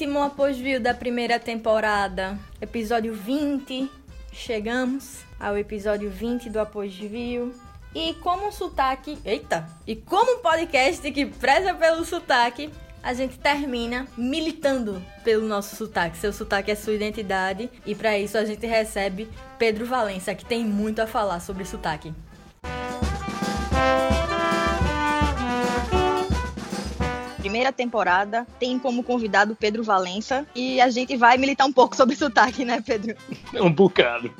último após-view da primeira temporada, episódio 20. Chegamos ao episódio 20 do após-view. E como um sotaque. Eita! E como um podcast que preza pelo sotaque, a gente termina militando pelo nosso sotaque. Seu sotaque é sua identidade. E para isso a gente recebe Pedro Valença, que tem muito a falar sobre sotaque. Primeira temporada tem como convidado Pedro Valença e a gente vai militar um pouco sobre sotaque, né, Pedro? Um bocado.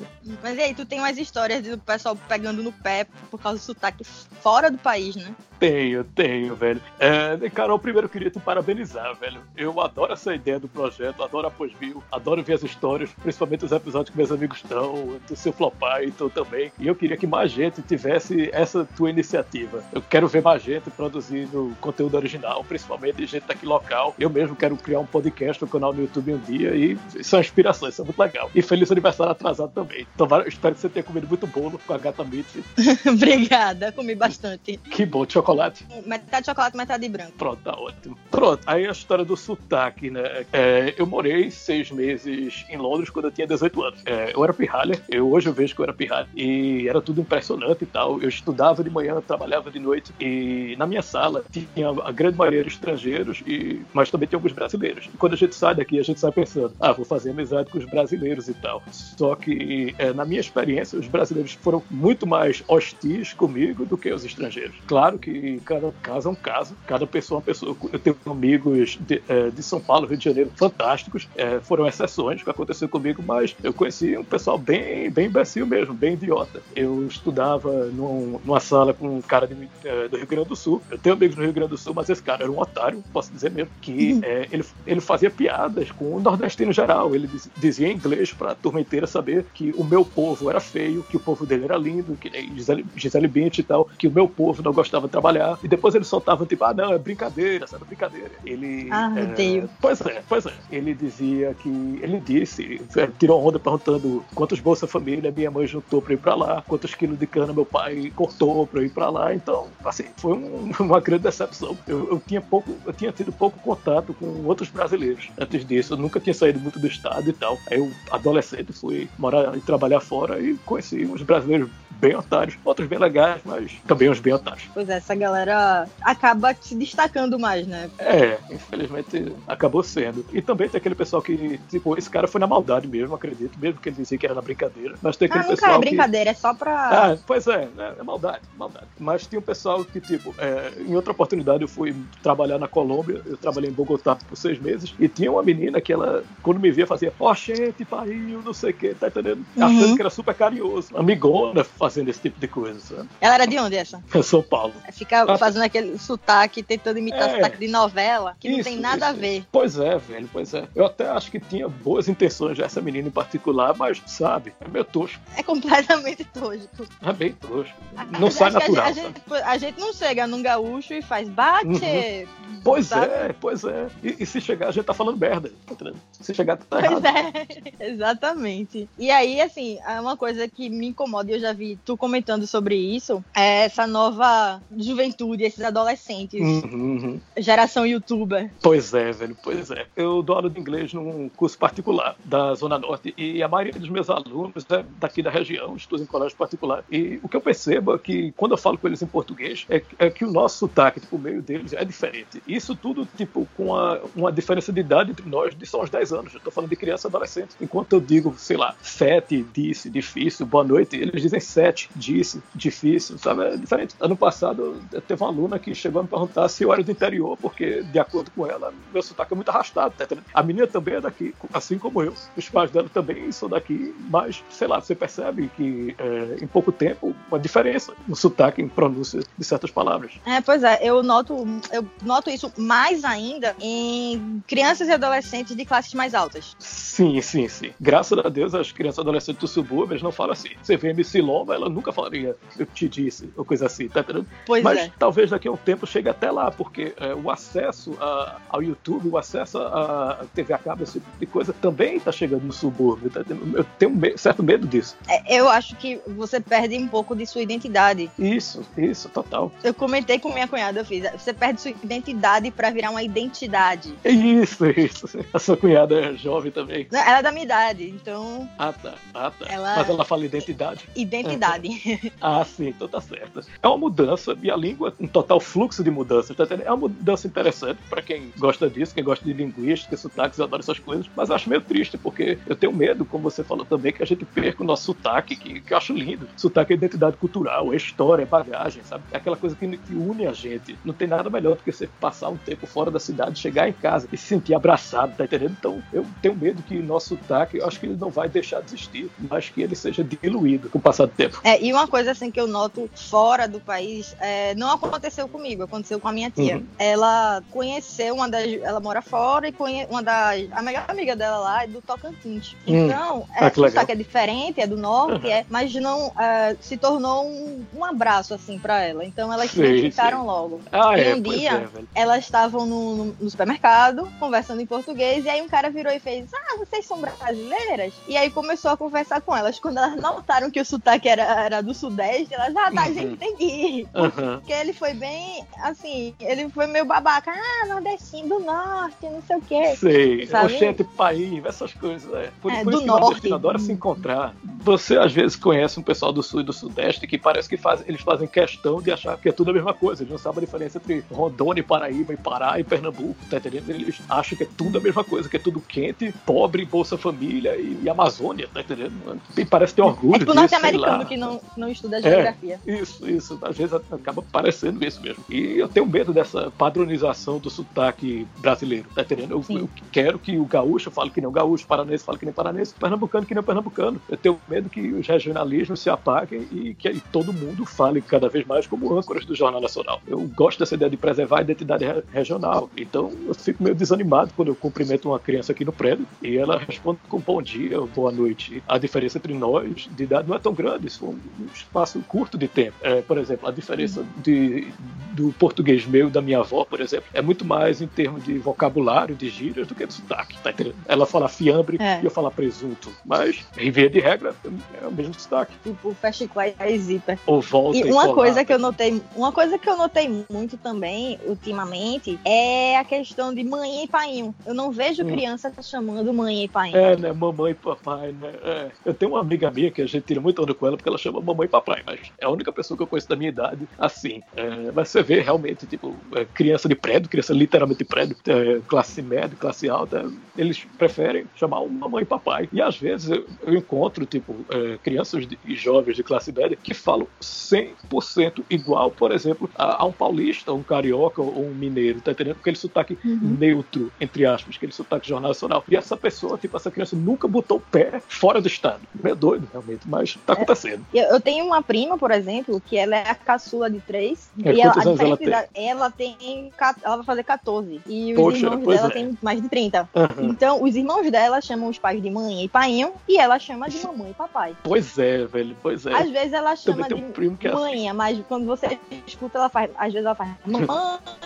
Mas e aí, tu tem umas histórias do pessoal pegando no pé por causa do sotaque fora do país, né? Tenho, tenho, velho. É, Carol, primeiro eu queria te parabenizar, velho. Eu adoro essa ideia do projeto, adoro a pós-view, adoro ver as histórias, principalmente os episódios que meus amigos estão, do seu flopar e tu também. E eu queria que mais gente tivesse essa tua iniciativa. Eu quero ver mais gente produzindo conteúdo original, principalmente gente daqui local. Eu mesmo quero criar um podcast, um canal no YouTube um dia e isso é uma inspiração, isso é muito legal. E feliz aniversário atrasado também. Então, espero que você tenha comido muito bolo com a gata Mitch. Obrigada, comi bastante. Que bom, de chocolate? Metade de chocolate, metade de branco. Pronto, tá ótimo. Pronto, aí a história do sotaque, né? É, eu morei seis meses em Londres quando eu tinha 18 anos. É, eu era pirralha, eu, hoje eu vejo que eu era pirralha, e era tudo impressionante e tal. Eu estudava de manhã, trabalhava de noite, e na minha sala tinha a grande maioria de estrangeiros, e, mas também tinha alguns brasileiros. E quando a gente sai daqui, a gente sai pensando, ah, vou fazer amizade com os brasileiros e tal. Só que, é, na minha experiência, os brasileiros foram muito mais hostis comigo do que os estrangeiros. Claro que cada caso é um caso, cada pessoa é uma pessoa. Eu tenho amigos de, é, de São Paulo, Rio de Janeiro, fantásticos, é, foram exceções que aconteceu comigo, mas eu conheci um pessoal bem, bem imbecil mesmo, bem idiota. Eu estudava num, numa sala com um cara de, é, do Rio Grande do Sul. Eu tenho amigos no Rio Grande do Sul, mas esse cara era um otário, posso dizer mesmo, que uhum. é, ele, ele fazia piadas com o nordestino geral. Ele dizia em inglês para a turma inteira saber que o meu povo era feio, que o povo dele era lindo, que nem Gisele, Gisele Bint e tal, que o meu povo não gostava de trabalhar. E depois ele soltava tipo, ah, não, é brincadeira, sabe, brincadeira. Ele. Ah, meu é, Deus. Pois é, pois é. Ele dizia que. Ele disse, é, tirou onda perguntando quantos Bolsa Família minha mãe juntou pra ir pra lá, quantos quilos de cana meu pai cortou pra ir pra lá. Então, assim, foi um, uma grande decepção. Eu, eu, tinha pouco, eu tinha tido pouco contato com outros brasileiros antes disso. Eu nunca tinha saído muito do estado e tal. Aí eu, adolescente, fui morar e trabalhar fora e conheci uns brasileiros bem otários, outros bem legais, mas também uns bem otários. Pois é, essa galera acaba se destacando mais, né? É, infelizmente acabou sendo. E também tem aquele pessoal que, tipo, esse cara foi na maldade mesmo, acredito, mesmo que ele dizia que era na brincadeira. Mas tem aquele ah, nunca pessoal. é brincadeira, que... é só pra. Ah, pois é, é, é maldade, maldade. Mas tinha um pessoal que, tipo, é, em outra oportunidade eu fui trabalhar na Colômbia, eu trabalhei em Bogotá por seis meses, e tinha uma menina que ela, quando me via, fazia, ó, oh, gente, pariu, não sei o quê, tá entendendo? Uhum. Achando que era super carinhoso, amigona fazendo esse tipo de coisa, sabe? Ela era de onde essa? São Paulo. Fica ah, fazendo aquele sotaque, tentando imitar é, sotaque de novela, que isso, não tem nada isso. a ver. Pois é, velho, pois é. Eu até acho que tinha boas intenções essa menina em particular, mas, sabe, é meio tosco. É completamente tosco. É bem tosco. Não a, sai natural. A gente, a gente, não chega num gaúcho e faz bate. Uhum. Pois sabe? é, pois é. E, e, se chegar, a gente tá falando merda. Tá se chegar, tá pois errado. É, exatamente. E aí, assim, é uma coisa que me incomoda, e eu já vi tu comentando sobre isso, é essa nova juventude, esses adolescentes. Uhum, uhum. Geração youtuber. Pois é, velho, pois é. Eu dou aula de inglês num curso particular da Zona Norte e a maioria dos meus alunos é daqui da região, estudo em colégio particular. E o que eu percebo é que quando eu falo com eles em português, é, é que o nosso sotaque, tipo, o meio deles é diferente. Isso tudo, tipo, com a, uma diferença de idade entre nós de só uns 10 anos. Eu tô falando de criança e adolescente. Enquanto eu digo, sei lá, sete, disse, difícil, boa noite, eles dizem sete, disse, difícil, sabe? É diferente. Ano passado, teve uma aluna que chegou a me perguntar se eu era do interior, porque, de acordo com ela, meu sotaque é muito arrastado, tá entendendo? A menina também é daqui, assim como eu. Os pais dela também são daqui, mas, sei lá, você percebe que é, em pouco tempo, uma diferença no sotaque, em pronúncia de certas palavras. É, pois é, eu noto, eu noto isso mais ainda em crianças e adolescentes de classes mais altas. Sim Sim, sim. Graças a Deus, as crianças e adolescentes do subúrbio eles não falam assim. Você vê MC Lomba, ela nunca falaria eu te disse, ou coisa assim, tá entendendo? Pois Mas é. talvez daqui a um tempo chegue até lá, porque é, o acesso a- ao YouTube, o acesso a, TV a cabo, esse tipo de coisa, também está chegando no subúrbio. tá? Eu tenho me- certo medo disso. É, Eu acho que você perde um pouco de sua identidade. Isso, isso, total. Eu comentei com minha cunhada, eu fiz. Você perde sua identidade pra virar uma identidade. Isso, isso. A sua cunhada é jovem também. Não, Ela é da minha idade, então, Ah, tá. Ah, tá. Ela- Mas ela fala identidade. identidade. Ah, sim, então tá certo. É uma mudança, e a língua, um total fluxo de mudança, tá? É uma mudança interessante pra quem gosta disso, quem gosta de linguística, sotaques, eu adoro essas coisas, mas acho meio triste, porque eu tenho medo, como você falou também, que a gente perca o nosso sotaque, que, que eu acho lindo. Sotaque é identidade cultural, é história, é bagagem, sabe? É aquela coisa que, que une a gente. Não tem nada melhor do que você passar um tempo fora da cidade, chegar em casa e se sentir abraçado, tá entendendo? Então, eu tenho medo que nosso sotaque, eu acho que ele não vai deixar de existir, mas que ele seja diluído com o passar do tempo. É, e uma coisa assim que eu noto fora do país, é, não aconteceu comigo, aconteceu com a minha tia. Uhum. Ela conheceu uma das. Ela mora fora e conhe, uma das. A melhor amiga dela lá é do Tocantins. Hum. Então, Ah, é, que o legal. sotaque é diferente, é do norte, Uhum. é, mas não é, se tornou um, um abraço assim pra ela. Então elas se Sei, identificaram sei. logo. Ah, E é, um dia- é. Elas estavam no, no- supermercado, conversando em português, e aí um cara virou e fez: Ah, vocês são brasileiras? E aí começou a conversar com elas. Quando elas notaram que o sotaque era, era do Sudeste, elas, ah, tá, Uhum. gente, entendi. Aham. Porque ele foi bem, assim, ele foi meio babaca. Ah, nordestino do norte, não sei o quê. Sei? Oxente, país, essas coisas. É. Por, É, por do isso que norte. o nordestino adora se encontrar. Você às vezes conhece um pessoal do sul e do sudeste que parece que faz, eles fazem questão de achar que é tudo a mesma coisa. Eles não sabem a diferença entre Rondônia e Paraíba, e Pará e Pernambuco, tá entendendo? Eles acham que é tudo a mesma coisa, que é tudo quente, pobre, Bolsa Família e, e Amazônia, tá entendendo? E parece ter orgulho É tipo o disso, norte-americano que não, não estuda É. geografia. Isso, isso. Às vezes acaba parecendo isso mesmo. E eu tenho medo dessa padronização do sotaque brasileiro, tá entendendo? Eu, eu quero que o gaúcho fale que nem o gaúcho, o paranense fale que nem paranense, o pernambucano que nem o pernambucano. Eu tenho medo que os regionalismos se apaguem e que todo mundo fale cada vez mais como âncoras do Jornal Nacional. Eu gosto dessa ideia de preservar a identidade re- regional. Então eu fico meio desanimado quando eu cumprimento uma criança aqui no prédio e ela responde com bom dia ou boa noite. A diferença entre nós de idade não é tão grande, isso foi um espaço curto de tempo. É, por exemplo, a diferença de, do português meu da minha avó, por exemplo, é muito mais em termos de vocabulário, de gírias, do que de sotaque. Tá entendendo? Ela fala fiambre É. e eu falo presunto. Mas, em via de regra, é o mesmo sotaque. Tipo, fecha e zíper. Ou volta E e, uma coisa que eu notei, uma coisa que eu notei muito também ultimamente é a questão de mãe e painho. Eu não vejo Hum. criança chamando mãe e painho. É, né? Mamãe e papai, né? É. Eu tenho uma amiga minha que a gente tira muito onda com ela porque ela chama mamãe e papai, mas é a única pessoa que eu conheço da minha idade assim. É, mas você vê realmente, tipo, é, criança de prédio, criança literalmente de prédio, é, classe média, classe alta, eles preferem chamar um mamãe e papai. E às vezes eu, encontro, tipo, é, crianças de- e jovens de classe média que falam 100% igual, por exemplo, a, um paulista, um carioca ou um mineiro, tá entendendo? Aquele sotaque Uhum. neutro, entre aspas, aquele sotaque jornal nacional. E essa pessoa, tipo, essa criança nunca botou o pé fora do estado. É doido, realmente, mas tá acontecendo. Eu, tenho uma prima, por exemplo, que ela é a caçula de três. É, e ela, anos ela da- ela tem. Ela vai fazer 14. E os Poxa, irmãos dela é. têm mais de 30. Aham. Então, os irmãos dela chamam os pais de mãe e painho. E ela chama de mamãe e papai. Pois é, velho, pois é. Às vezes ela chama tem de um primo que é assim. mas quando você escuta, ela faz. Às vezes ela faz mamãe.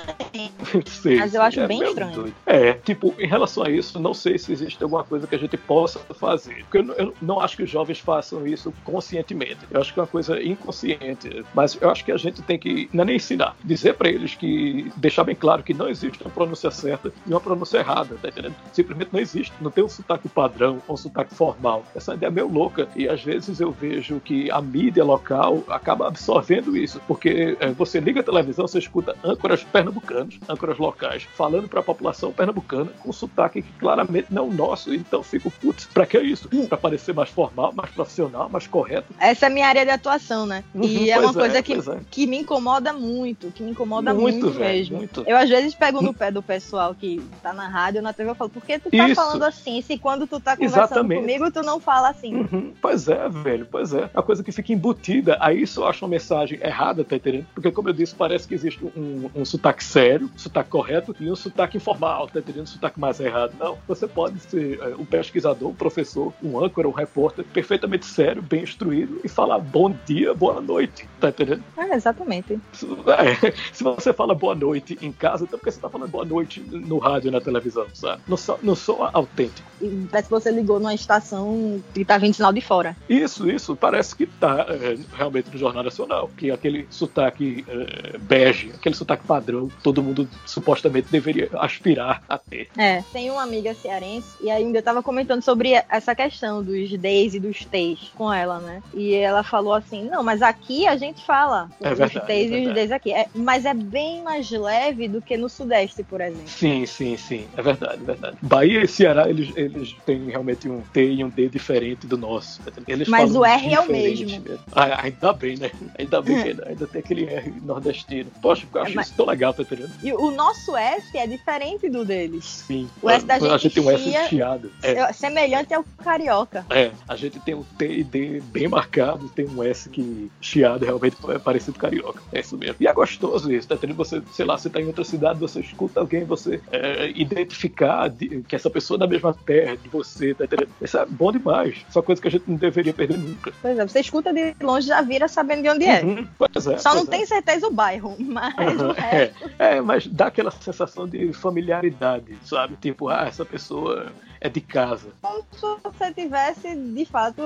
Sei, Mas eu acho é bem estranho. doido. É, tipo, em relação a isso, não sei se existe alguma coisa que a gente possa fazer. Porque eu, não- eu não acho que os jovens façam isso conscientemente. Eu acho que é uma coisa inconsciente. Mas eu acho que a gente tem que, não é nem ensinar, dizer pra eles que, deixar bem claro que não existe uma pronúncia certa e uma pronúncia errada, tá entendendo? Simplesmente não existe. Não tem um sotaque padrão ou um sotaque formal. Essa ideia é meio louca. E às vezes eu vejo que a mídia local acaba absorvendo isso. Porque é, você liga a televisão, você escuta âncoras pernambucanos, âncoras locais, falando pra população pernambucana com sotaque que claramente não é o nosso. Então fico, putz, pra que isso? Pra parecer mais formal, mais profissional, mais correto. Essa é a minha área de atuação, né? Uhum, e é uma pois coisa que, é. que me incomoda muito, que me incomoda Muito, muito, velho, mesmo. muito. Eu às vezes pego no pé do pessoal que tá na rádio, na TV, eu falo, por que tu tá Isso. falando assim? Se quando tu tá conversando Exatamente. comigo, tu não fala assim. Uhum, Pois é, velho, pois é. A coisa que fica embutida, aí isso eu acho uma mensagem errada, tá entendendo? Porque, como eu disse, parece que existe um, um sotaque sério sotaque correto, e um sotaque informal, tá entendendo? Um sotaque mais errado. Não, você pode ser é, um pesquisador, um professor, um âncora, um repórter perfeitamente sério, bem instruído e falar bom dia, boa noite, tá entendendo? É, exatamente. É, se você fala boa noite em casa, então porque você tá falando boa noite no rádio e na televisão, sabe? Não sou, não sou autêntico. E parece que você ligou numa estação que tá vindo sinal de fora. Isso, isso, parece que tá é, realmente no Jornal Nacional, que aquele sotaque é, bege, aquele sotaque padrão, todo mundo supostamente deveria aspirar a ter. É, tem uma amiga cearense e ainda tava comentando sobre essa questão dos Ds e dos Ts com ela, né? E ela falou assim: não, mas aqui a gente fala É os verdade, T's é e os. Ds aqui. É, mas é bem mais leve do que no Sudeste, por exemplo. Sim, sim, sim, é verdade, é verdade. Bahia e Ceará, eles, eles têm realmente um T e um D diferente do nosso. Eles Mas o R é o mesmo. Ah, ainda bem, né? Ainda bem que ainda, ainda tem aquele R nordestino. Poxa, eu acho É, mas- isso tão legal, entendendo? E o nosso S é diferente do deles. Sim. O S da a, a gente gente tem um S chia- chiado. É, É Semelhante ao carioca. É, a gente tem um T e D bem marcado, tem um S que chiado realmente é parecido carioca. É isso mesmo. E é gostoso isso, tá entendendo? Você, sei lá, você tá em outra cidade, você escuta alguém, você é, identificar de- que essa pessoa é da mesma terra de você, tá entendendo? Isso é bom demais. Só coisa que a gente não deveria perder nunca. Pois é, você escuta de longe já vira sabendo de onde é. Uhum, pois é. Só não é. tem certeza o bairro, mas o Aham, resto. É, mas dá aquela sensação de familiaridade, sabe? Tipo, ah, essa pessoa é de casa. Como se você tivesse, de fato,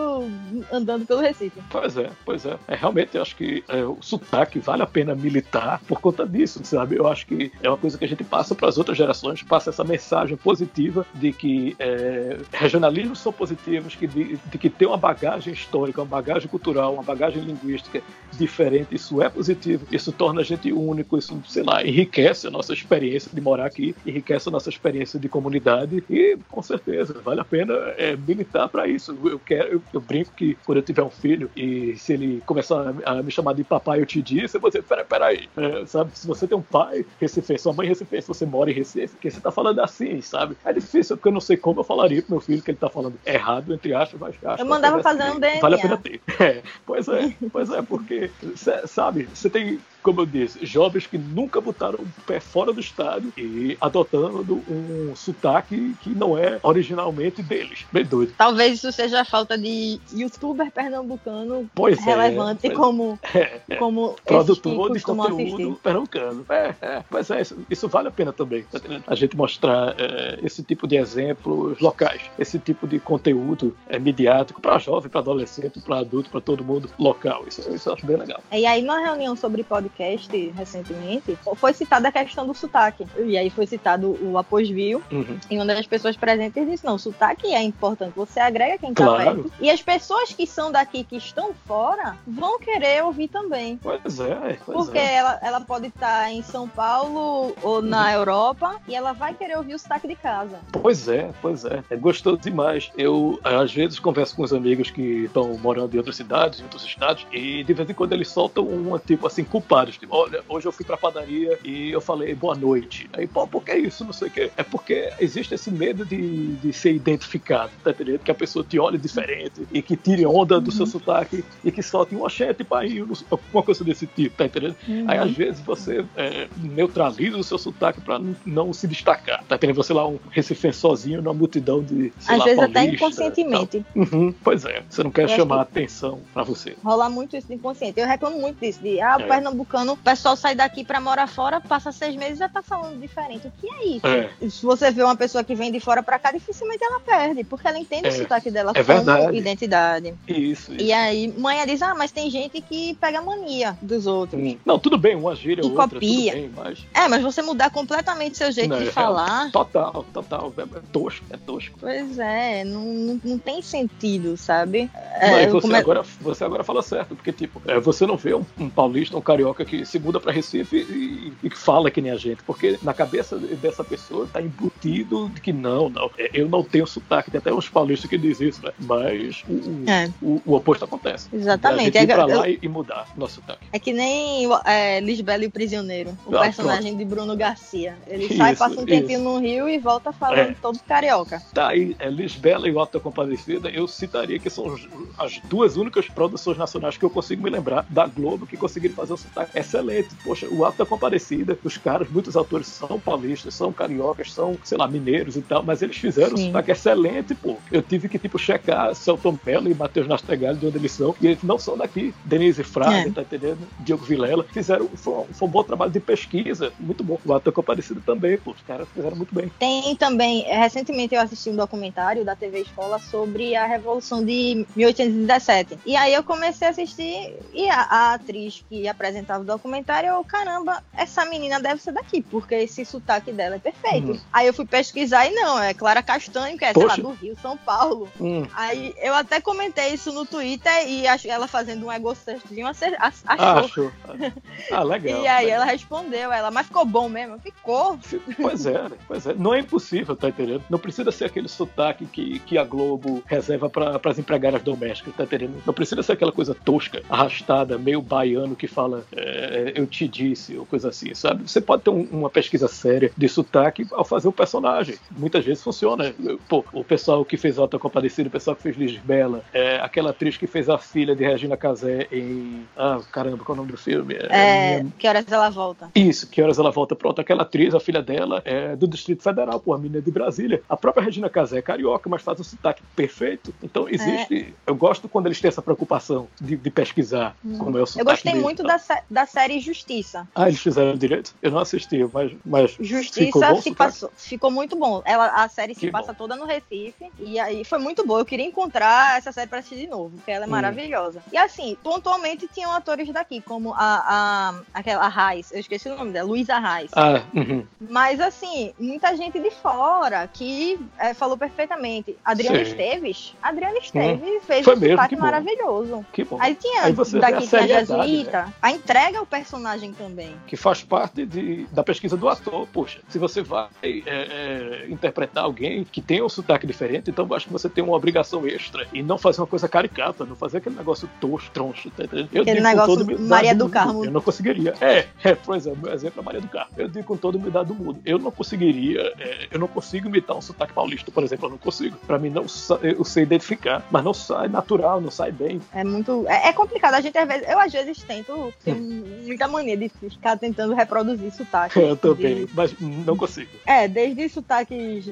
andando pelo Recife. Pois é, pois é. é realmente, eu acho que é, o sotaque vale a pena militar por conta disso, sabe? Eu acho que é uma coisa que a gente passa para as outras gerações, passa essa mensagem positiva de que é, regionalismos são positivos, que de, de que tem uma bagagem histórica, uma bagagem cultural, uma bagagem linguística diferente, isso é positivo, isso torna a gente único, isso, sei lá, enriquece a nossa experiência de morar aqui, enriquece a nossa experiência de comunidade e, com certeza, vale a pena é, militar para isso. Eu quero, eu, eu brinco que quando eu tiver um filho e se ele começar a, a me chamar de papai, eu te disse, eu vou dizer, peraí, peraí, é, sabe, se você tem um pai recifense, sua mãe recifense, você mora em Recife, que você tá falando assim, sabe? É difícil, porque eu não sei como eu falaria pro meu filho que ele tá falando errado, entre aspas, mas acho Eu mandava fazer um que Vale a DNA. pena ter. É, pois é, pois é, porque, cê- sabe, você tem, como eu disse, jovens que nunca botaram o pé fora do estádio e adotando um sotaque que não é originalmente deles. Bem doido. Talvez isso seja a falta de youtuber pernambucano Pois é, relevante pois como, É, é. como Produtor de conteúdo assistir. pernambucano. É, é, mas é, isso, isso vale a pena também, tá? A gente mostrar é, esse tipo de exemplos locais, esse tipo de conteúdo é, midiático para jovem, para adolescente, para adulto, para todo mundo local. Isso, isso eu acho bem legal. E aí, numa reunião sobre podcast recentemente, foi citada a questão do sotaque. E aí foi citado o Aposvio, Uhum. e uma das pessoas presentes disse: não, sotaque é importante, você agrega quem tá Claro. perto. E as pessoas que são daqui, que estão fora, vão querer ouvir também. Pois é, pois Porque é. ela, ela pode estar em São Paulo ou na Europa e ela vai querer ouvir o sotaque de casa. Pois é, pois é. É gostoso demais. Eu, às vezes, converso com os amigos que estão morando em outras cidades, em outros estados, e de vez em quando eles soltam uma, tipo assim, Tipo, olha, hoje eu fui pra padaria e eu falei boa noite. Aí, pô, por que isso? Não sei o quê. É porque existe esse medo de, de ser identificado, tá entendendo? Que a pessoa te olhe diferente e que tire onda do seu sotaque e que solte um oxente, pai, alguma coisa desse tipo, tá entendendo? Aí às vezes você é, neutraliza o seu sotaque pra não, se destacar. Tá entendendo? Você lá um recifense sozinho numa multidão de. Sei Às lá, vezes até paulista, inconscientemente. tal. Uhum, pois é, você não quer Eu chamar que- atenção pra você. Rola muito isso de inconsciente. Eu reclamo muito disso. De, ah, o É. pernambucano, o pessoal sai daqui pra morar fora, passa seis meses e já tá falando diferente. O que é isso? É, Se você vê uma pessoa que vem de fora pra cá, dificilmente ela perde, porque ela entende É. o sotaque dela É como verdade. identidade. isso, isso. E aí, mãe diz, ah, mas tem gente que pega mania dos outros. Hum, Não, tudo bem, uma gíria E ou outra, copia. bem, mas. É, mas você mudar completamente seu jeito Não, de é- falar, Total, total. É, é tosco, é tosco. pois é, não, não, não tem sentido, sabe? Não, É, você, como é- agora, você agora fala certo, porque, tipo, é, você não vê um, um paulista, um carioca que se muda pra Recife e, e que fala que nem a gente, porque na cabeça dessa pessoa tá embutido de que não, não, é, eu não tenho sotaque. Tem até uns paulistas que dizem isso, né? Mas o, o, É. o- o oposto acontece. A Exatamente. gente ir pra É, lá e, e mudar nosso sotaque. é que nem é, Lisbela e o Prisioneiro, o Ah, personagem de Bruno Garcia. Ele sai, Isso, passa um tempinho isso. no Rio e volta falando É. todo carioca. Tá aí, é, Lisbela e o Auto da Compadecida, eu citaria que são as duas únicas produções nacionais que eu consigo me lembrar da Globo que conseguiram fazer o sotaque excelente. Poxa, o Alto da Comparecida, os caras, muitos atores são paulistas, são cariocas, são, sei lá, mineiros e tal, mas eles fizeram Sim. um sotaque excelente, pô. Eu tive que, tipo, checar Celton Mello e Matheus Nastegalli de onde eles são, e eles não são daqui. Denise Frade, é. tá entendendo? Diogo Vilela. Fizeram, foi, foi, um bom trabalho de pesquisa, muito bom. O Alto da Comparecida também, pô. Os caras fizeram muito bem. Tem também, recentemente eu assisti um documentário da TV Escola sobre a Revolução de 1817. E aí eu comecei a assistir e a, a atriz que apresentava o documentário, eu, caramba, essa menina deve ser daqui, porque esse sotaque dela é perfeito. Uhum. Aí eu fui pesquisar e não, é Clara Castanho, que é, sei lá, do Rio, São Paulo. Uhum. Aí eu até comentei isso no Twitter e acho ela fazendo um egocentrismo achou. Ah, achou. Ah, legal. e aí legal. ela respondeu, ela, mas ficou bom mesmo? Ficou. Pois é, né? pois é. Não é impossível, tá entendendo? Não precisa ser aquele sotaque que, que a Globo reserva para as empregadas domésticas, tá entendendo? Não precisa ser aquela coisa tosca, arrastada, meio baiano que fala é, eu te disse, ou coisa assim, sabe? Você pode ter um, uma pesquisa séria de sotaque ao fazer o personagem. Muitas vezes funciona. Pô, o pessoal que fez Alta Compadecida, o pessoal que fez Lisbela, é, aquela atriz que fez a filha de Regina Casé em. Ah, caramba, qual é o nome do filme? É, é minha... Que Horas Ela Volta. Isso, Que Horas Ela Volta. Pronto, aquela atriz, a filha dela, é do Distrito Federal, pô, a menina é de Brasília. A própria Regina Casé é carioca, mas faz um sotaque perfeito. Então existe. É. Eu gosto quando eles têm essa preocupação de, de pesquisar hum. como é o sotaque. Eu gostei dele, muito da, da série Justiça. Ah, eles fizeram direito? Eu não assisti, mas. mas Justiça ficou, bom, se passou, ficou muito bom. Ela, a série se que passa bom. toda no Recife. E aí foi muito boa. Eu queria encontrar essa série pra assistir de novo, porque ela é hum. maravilhosa. E assim, pontualmente tinham atores daqui, como a, a aquela a Raiz, eu esqueci o nome dela, Luísa Raiz. Ah, uhum. Mas assim, muita gente de fora que é, falou perfeitamente. Adriana Sim. Esteves, Adriana Esteves hum. fez Foi um sotaque maravilhoso. Que bom. Aí tinha Aí daqui tinha a Jesuíta, né? a entrega ao personagem também. Que faz parte de, da pesquisa do ator, poxa. Se você vai é, é, interpretar alguém que tem um sotaque diferente, então acho que você tem uma obrigação extra e não fazer uma coisa caricata, não fazer aquele negócio tosco, troncho, tá entendendo? Eu aquele negócio Maria do Carmo. Eu não conseguiria. É, é, por exemplo, meu exemplo é Maria do Carmo. Eu digo com toda a humildade do mundo. Eu não conseguiria, é, eu não consigo imitar um sotaque paulista, por exemplo, eu não consigo. Pra mim, não eu sei identificar, mas não sai natural, não sai bem. É muito. É, é complicado. A gente, às vezes, eu às vezes tento, muita mania de ficar tentando reproduzir sotaque. Eu também, de... mas não consigo. É, desde sotaques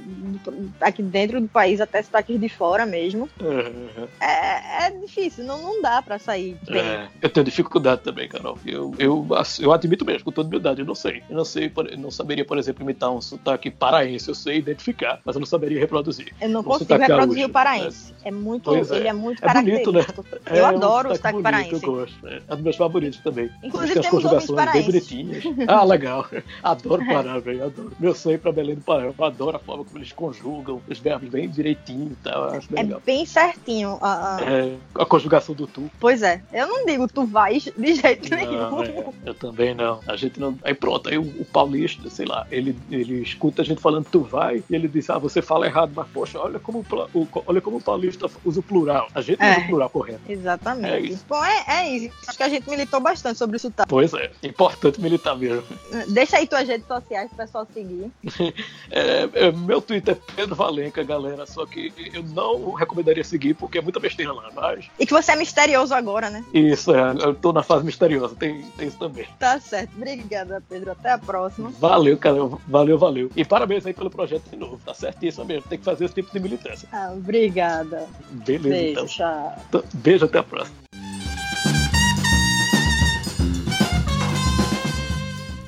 aqui dentro do país até sotaques de fora mesmo. Uhum. É, é difícil, não, não dá pra sair bem. É, eu tenho dificuldade também, Carol. Eu, eu, eu admito mesmo, com toda humildade, eu não sei. Eu não sei, eu não saberia, por exemplo, imitar um sotaque paraense, eu sei identificar, mas eu não saberia reproduzir. Eu não um consigo reproduzir o paraense. É, é muito, pois ele é, é muito é característico. Bonito, né? Eu é adoro o sotaque paraense. Eu gosto. É, um dos meus favoritos também. Inclusive tem as conjugações bem bonitinhas. Ah, legal. Adoro Pará, velho. Adoro. Meu sonho pra Belém do Pará. Eu adoro a forma como eles conjugam os verbos bem direitinho e tal. acho bem é legal. bem certinho a, a... É, a conjugação do tu. Pois é. Eu não digo tu vais de jeito não, nenhum. É, eu também não. A gente não. Aí pronto, aí o, o, paulista, sei lá, ele, ele escuta a gente falando tu vai e ele diz, ah, você fala errado, mas poxa, olha como o, olha como o paulista usa o plural. A gente é. usa o plural correto. Exatamente. É isso. Bom, é, é isso. Acho que a gente militou bastante sobre isso. Tá? Pois é, importante militar mesmo. Deixa aí tuas redes sociais pro pessoal seguir. é, é, meu Twitter é Pedro Valenca, galera, só que eu não recomendaria seguir porque é muita besteira lá, mas... E que você é misterioso agora, né? Isso, é, eu tô na fase misteriosa, tem, tem isso também. Tá certo, obrigada, Pedro, até a próxima. Valeu, cara, valeu, valeu. E parabéns aí pelo projeto de novo, tá certíssimo mesmo, tem que fazer esse tipo de militância. Ah, obrigada. Beleza, Beijo, então. Tchau. Beijo, até a próxima.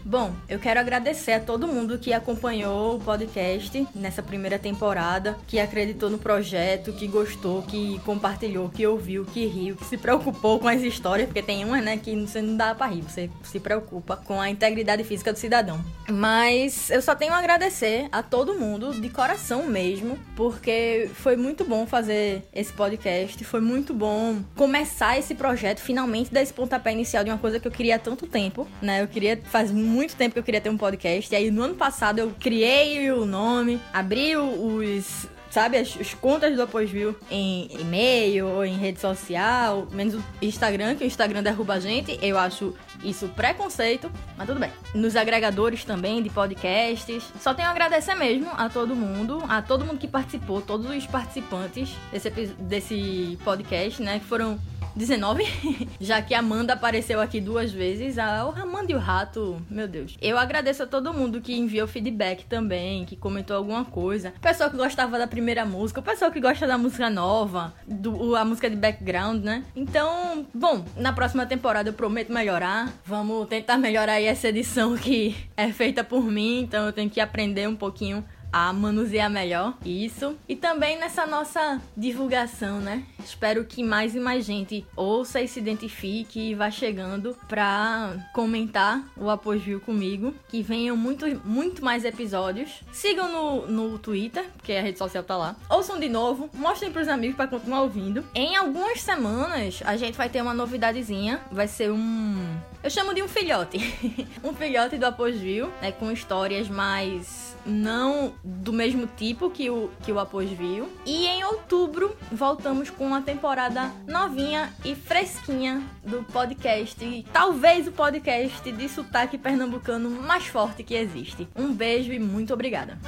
Bom, eu quero agradecer a todo mundo que acompanhou o podcast nessa primeira temporada, que acreditou no projeto, que gostou, que compartilhou, que ouviu, que riu, que se preocupou com as histórias, porque tem umas, né, que você não dá pra rir, você se preocupa com a integridade física do cidadão. Mas eu só tenho a agradecer a todo mundo, de coração mesmo, porque foi muito bom fazer esse podcast, foi muito bom começar esse projeto, finalmente dar esse pontapé inicial de uma coisa que eu queria há tanto tempo, né? Eu queria fazer muito tempo que eu queria ter um podcast. E aí no ano passado eu criei o nome, abri os sabe, as, as, contas do Após-View em e-mail ou em rede social, menos o Instagram, que o Instagram derruba a gente. Eu acho isso preconceito, mas tudo bem. Nos agregadores também de podcasts. Só tenho a agradecer mesmo a todo mundo, a todo mundo que participou, todos os participantes desse, desse podcast, né, que foram 19, já que a Amanda apareceu aqui duas vezes. O Amanda e o Rato, meu Deus. Eu agradeço a todo mundo que enviou feedback também, que comentou alguma coisa. O pessoal que gostava da primeira música, o pessoal que gosta da música nova, do, a música de background, né? Então, bom, na próxima temporada eu prometo melhorar. Vamos tentar melhorar aí essa edição que é feita por mim, então eu tenho que aprender um pouquinho a manusear melhor isso. E também nessa nossa divulgação, né? Espero que mais e mais gente ouça e se identifique e vá chegando pra comentar o Apogeu comigo. Que venham muito, muito mais episódios. Sigam no, no Twitter, porque a rede social tá lá. Ouçam de novo, mostrem pros amigos para continuar ouvindo. Em algumas semanas a gente vai ter uma novidadezinha. Vai ser um. Eu chamo de um filhote. um filhote do Apogeu, né? Com histórias mais não do mesmo tipo que o, que o Após viu. E em outubro voltamos com uma temporada novinha e fresquinha do podcast. E talvez o podcast de sotaque pernambucano mais forte que existe. Um beijo e muito obrigada.